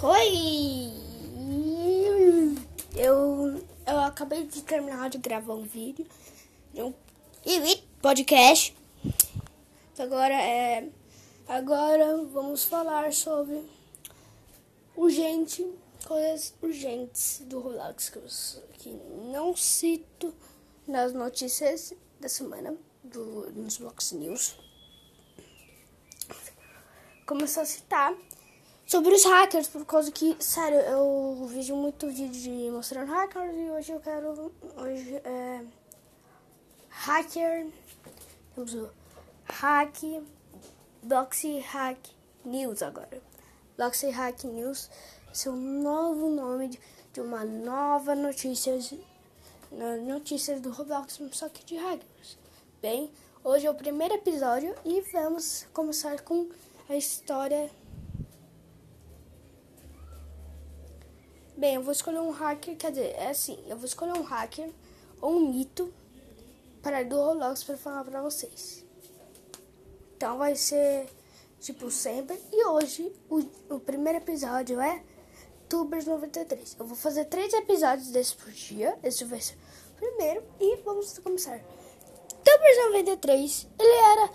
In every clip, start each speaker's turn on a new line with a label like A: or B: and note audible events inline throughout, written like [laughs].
A: Oi! Eu, eu acabei de terminar de gravar um vídeo um podcast. Agora é agora vamos falar sobre urgente coisas urgentes do Roblox que, eu, que não cito nas notícias da semana do nos Box News. Começou a citar sobre os hackers, por causa que, sério, eu vejo muito vídeo de mostrando hackers e hoje eu quero. Hoje é. Hacker. Temos o Hack. Doxy Hack News agora. Doxy Hack News é um novo nome de, de uma nova notícia. Notícias do Roblox, só que de hackers. Bem, hoje é o primeiro episódio e vamos começar com a história Bem, eu vou escolher um hacker, quer dizer, é assim, eu vou escolher um hacker ou um mito para do Roblox para falar para vocês. Então vai ser tipo sempre. E hoje o, o primeiro episódio é Tubers 93. Eu vou fazer três episódios desse por dia. Esse vai ser o primeiro e vamos começar. Tubers 93, ele era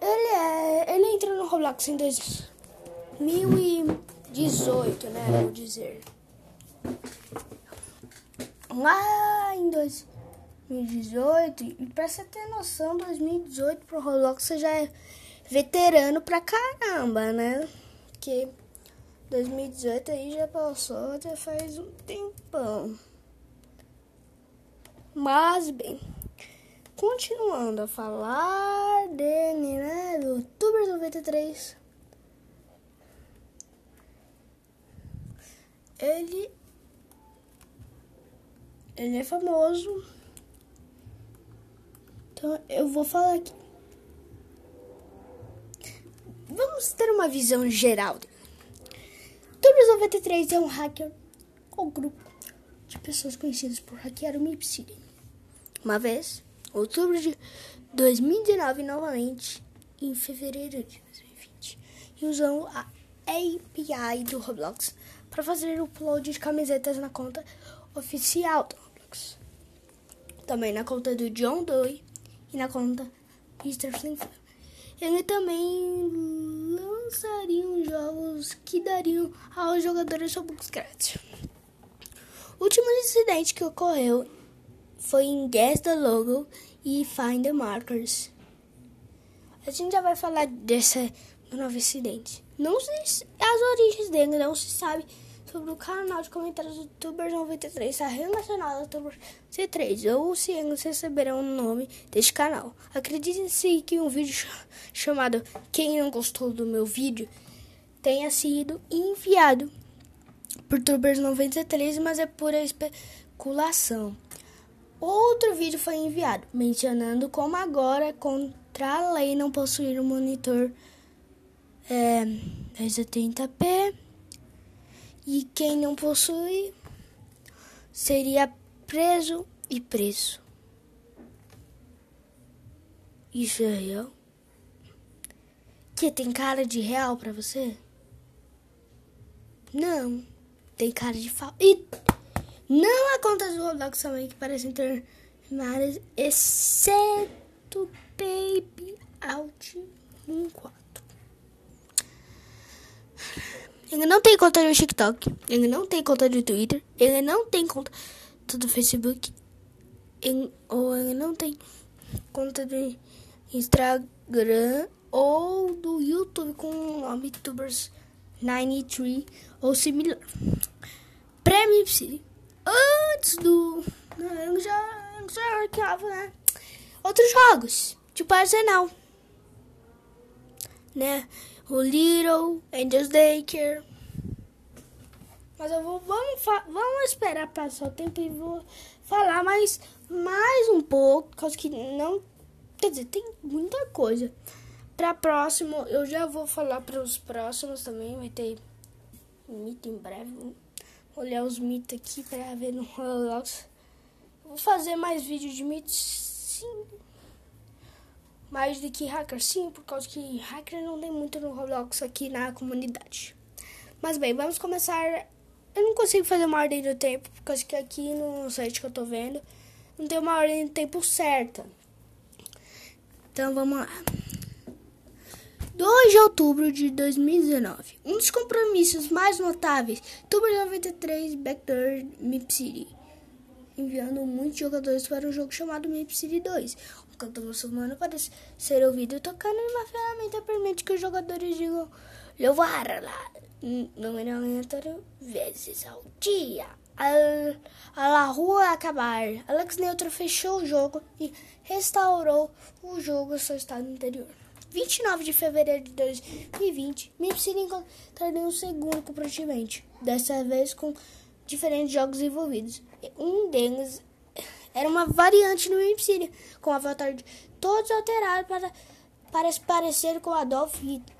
A: ele é, ele entrou no Roblox em 2018, né, vou dizer lá em 2018, e pra você ter noção, 2018 pro Roblox você já é veterano pra caramba, né? Que 2018 aí já passou, já faz um tempão. Mas bem, continuando a falar dele, né? Do Youtuber 93. Ele ele é famoso. Então eu vou falar aqui. Vamos ter uma visão geral. Tubers 93 é um hacker ou grupo de pessoas conhecidas por hackear o MIP City. Uma vez, outubro de 2019, novamente, em fevereiro de 2020, e usando a API do Roblox para fazer o upload de camisetas na conta oficial do também na conta do John Doe e na conta Mr. Slim Ele também lançaria jogos que dariam aos jogadores Robux grátis. O último incidente que ocorreu foi em Guess the Logo e Find the Markers. A gente já vai falar desse novo incidente. Não se, as origens dele não se sabe sobre o canal de comentários do YouTubers 93 está relacionado ao YouTuber C3 ou se receberão o nome deste canal. Acredite-se que um vídeo chamado Quem não gostou do meu vídeo tenha sido enviado por Tubers 93, mas é pura especulação. Outro vídeo foi enviado mencionando como agora contra a lei não possuir um monitor é, 1080p e quem não possui seria preso e preso. Isso é real? Que tem cara de real para você? Não, tem cara de falso. E não há contas do Roblox também que parecem ter nada, exceto Baby Out 14. Ele não tem conta no TikTok. Ele não tem conta do Twitter. Ele não tem conta do Facebook. Ele, ou ele não tem conta do Instagram ou do YouTube com o nome Tubers 93 ou similar. Prêmio. Antes do. Eu já, já hackeava, né? Outros jogos, tipo Arsenal. Né? o Little, Angels Daycare. Mas eu vou, vamos, vamos esperar passar o tempo e vou falar mais, mais um pouco, causa que não, quer dizer, tem muita coisa. Para próximo, eu já vou falar para os próximos também, vai ter mito em breve. Vou olhar os mitos aqui para ver no Roblox. Vou fazer mais vídeos de mitos, sim mais do que hacker, sim, por causa que hacker não tem muito no Roblox aqui na comunidade. Mas bem, vamos começar. Eu não consigo fazer uma ordem do tempo, porque aqui no site que eu tô vendo não tem uma ordem do tempo certa. Então vamos lá. 2 de outubro de 2019. Um dos compromissos mais notáveis, Tuber 93 Backdoor Mip City, enviando muitos jogadores para um jogo chamado Mip City 2. Cantor muçulmano pode ser ouvido tocando em uma ferramenta permite que os jogadores digam louvar lá número aleatório vezes ao dia. A, rua acabar. Alex Neutro fechou o jogo e restaurou o jogo ao seu estado anterior. 29 de fevereiro de 2020, Mipsy encontraria um segundo compartimento, dessa vez com diferentes jogos envolvidos. Um deles era uma variante no Mipsy, com avatar de todos alterados para, para se parecer com Adolf Hitler.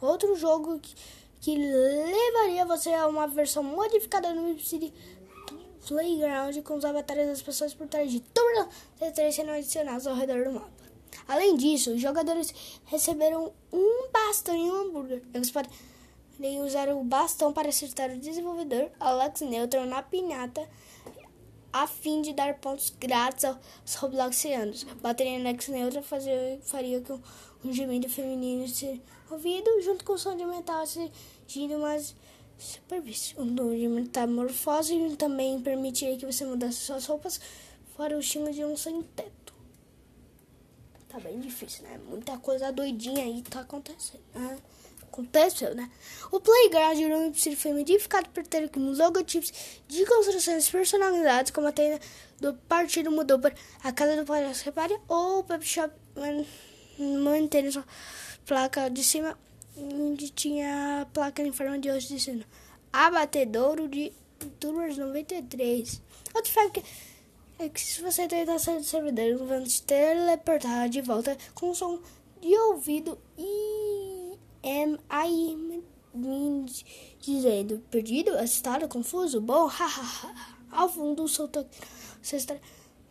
A: Outro jogo que, que levaria você a uma versão modificada do Mipsy Playground com os avatares das pessoas por trás de todas as três sendo adicionados ao redor do mapa. Além disso, os jogadores receberam um bastão e um hambúrguer. Eles podem usar o bastão para acertar o desenvolvedor Alex Neutron na pinhata a fim de dar pontos grátis aos Robloxianos. Bateria Alex Neutron fazia, faria com um gemido feminino ser ouvido junto com o som de metal assistindo mais superfície. O de metamorfose também permitiria que você mudasse suas roupas para o estilo de um sem teto tá bem difícil, né? Muita coisa doidinha aí tá acontecendo, né? Aconteceu, né? O Playground Room foi modificado por ter logotipos de construções personalizadas, como a tenda do partido mudou para a casa do palhaço repare ou o pep shop mantendo sua placa de cima, onde tinha a placa em forma de osso dizendo Abatedouro de Tours 93. Outro fato é que se você tentar sair do servidor, vão te teleportar de volta com som de ouvido e aí dizendo perdido, assustado, confuso, bom, [laughs] hahaha. Ao fundo, solta. Você está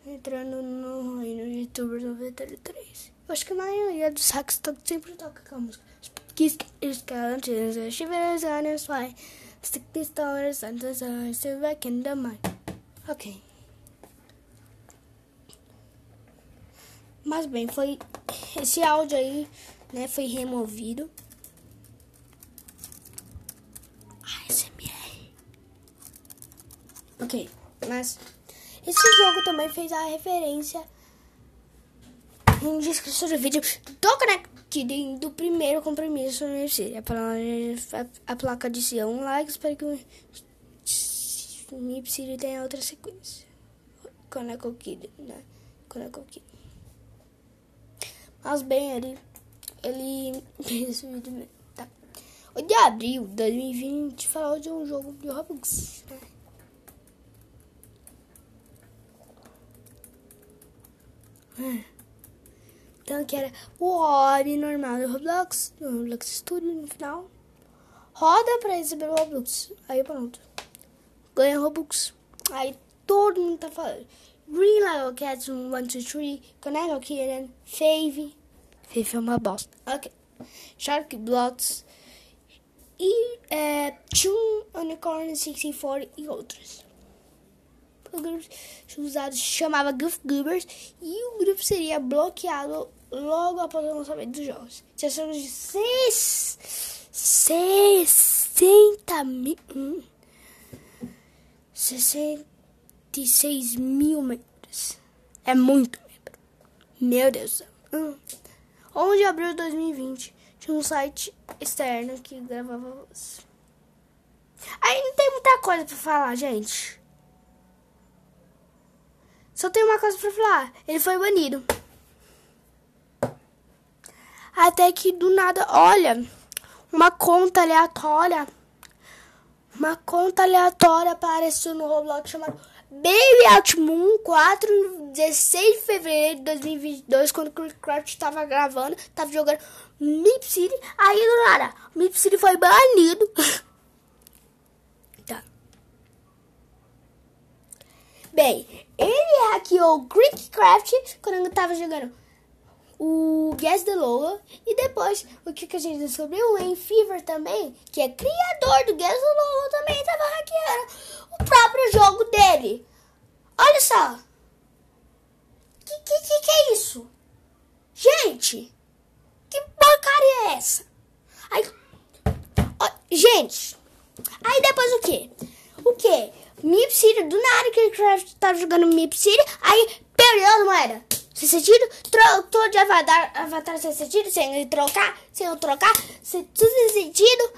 A: entrando no reino de Tuber 93. Eu acho que a maioria dos hacks sempre toca com a música. Skeletons, shivers on his fly. Stick the stars the back in the mind. Ok. Mas bem, foi esse áudio aí, né, foi removido. Ok, mas esse jogo também fez a referência em descrição do vídeo do Connected do primeiro compromisso no UFC. A, placa de um like, espero que o MIP tenha outra sequência. Connected, né? Connected. Mas bem, ele, ele [laughs] esse vídeo mesmo, tá? 8 de abril de 2020 falou de um jogo de Roblox, né? Então que era o hobby normal do Roblox, do Roblox Studio no final. Roda pra receber o Roblox. Aí pronto. Ganha Robux. Aí todo mundo tá falando. Green Level Cats 1, 2, 3, Connect Kitten, Fave. Fave é uma bosta. Ok. Shark Blocks. E é, Toon Unicorn 64 e outros. Grupo usado se chamava Goof Goobers e o grupo seria bloqueado logo após o lançamento dos jogos. Tinha cerca de 60 mil. Hum, 60 26 mil membros. É muito membro. Meu Deus. Hum. 11 de abril de 2020. Tinha um site externo que gravava. Aí não tem muita coisa pra falar, gente. Só tem uma coisa pra falar. Ele foi banido. Até que do nada, olha, uma conta aleatória. Uma conta aleatória apareceu no Roblox chamado Baby Out Moon 4, 16 de fevereiro de 2022, quando o Craft estava gravando, estava jogando Mip City. Aí do nada, Mip City foi banido. [laughs] Bem, ele hackeou o Craft quando eu estava jogando o Guess the Lola e depois o que, que a gente descobriu? O Fever também, que é criador do Guess the Lola, também estava hackeando o próprio jogo dele. Olha só. Que, que, que, que é isso? Gente, que porcaria é essa? Aí, ó, gente, aí depois o que? O que? Mip City, do nada que o Craft tava jogando Mip City, aí perdeu as moedas. Sem sentido, trocou de avatar, avatar sem sentido, sem trocar, sem eu trocar, sem, sem sentido.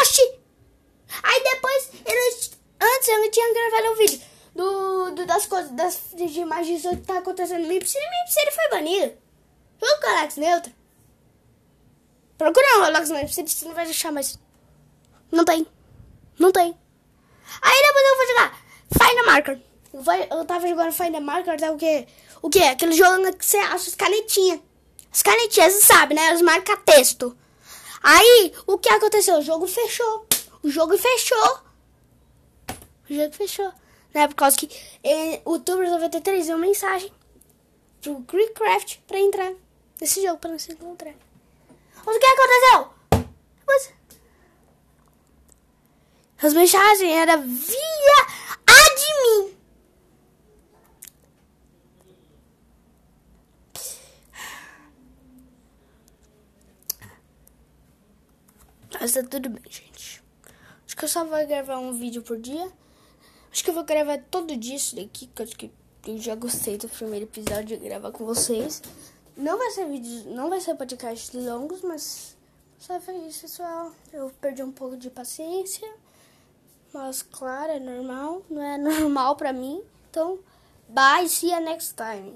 A: Oxi! Aí depois, eu, antes eu não tinha gravado um vídeo do, do das coisas, das de imagens que tá acontecendo no Mip City, Mip City foi banido. Foi o Calax Neutro. Procura um Roblox Mip City, você não vai deixar mais. Não tem. Não tem. Aí depois eu vou jogar Find a Marker. Eu, tava jogando Find a Marker, tá o quê? O quê? Aquele jogo que você acha as canetinhas. As canetinhas, você sabe, né? Os marca-texto. Aí, o que aconteceu? O jogo fechou. O jogo fechou. O jogo fechou. Né? Por causa que eh, o Tuber 93 deu uma mensagem pro Creekcraft pra entrar nesse jogo, pra não se encontrar. Mas o que aconteceu? Mas... As mensagens eram via admin. Mas tá tudo bem, gente. Acho que eu só vou gravar um vídeo por dia. Acho que eu vou gravar todo dia isso daqui, que acho que eu já gostei do primeiro episódio de gravar com vocês. Não vai ser vídeos, não vai ser podcast longos, mas só foi isso, pessoal. Eu perdi um pouco de paciência. Mas claro, é normal, não é [laughs] normal pra mim. Então, bye, see you next time.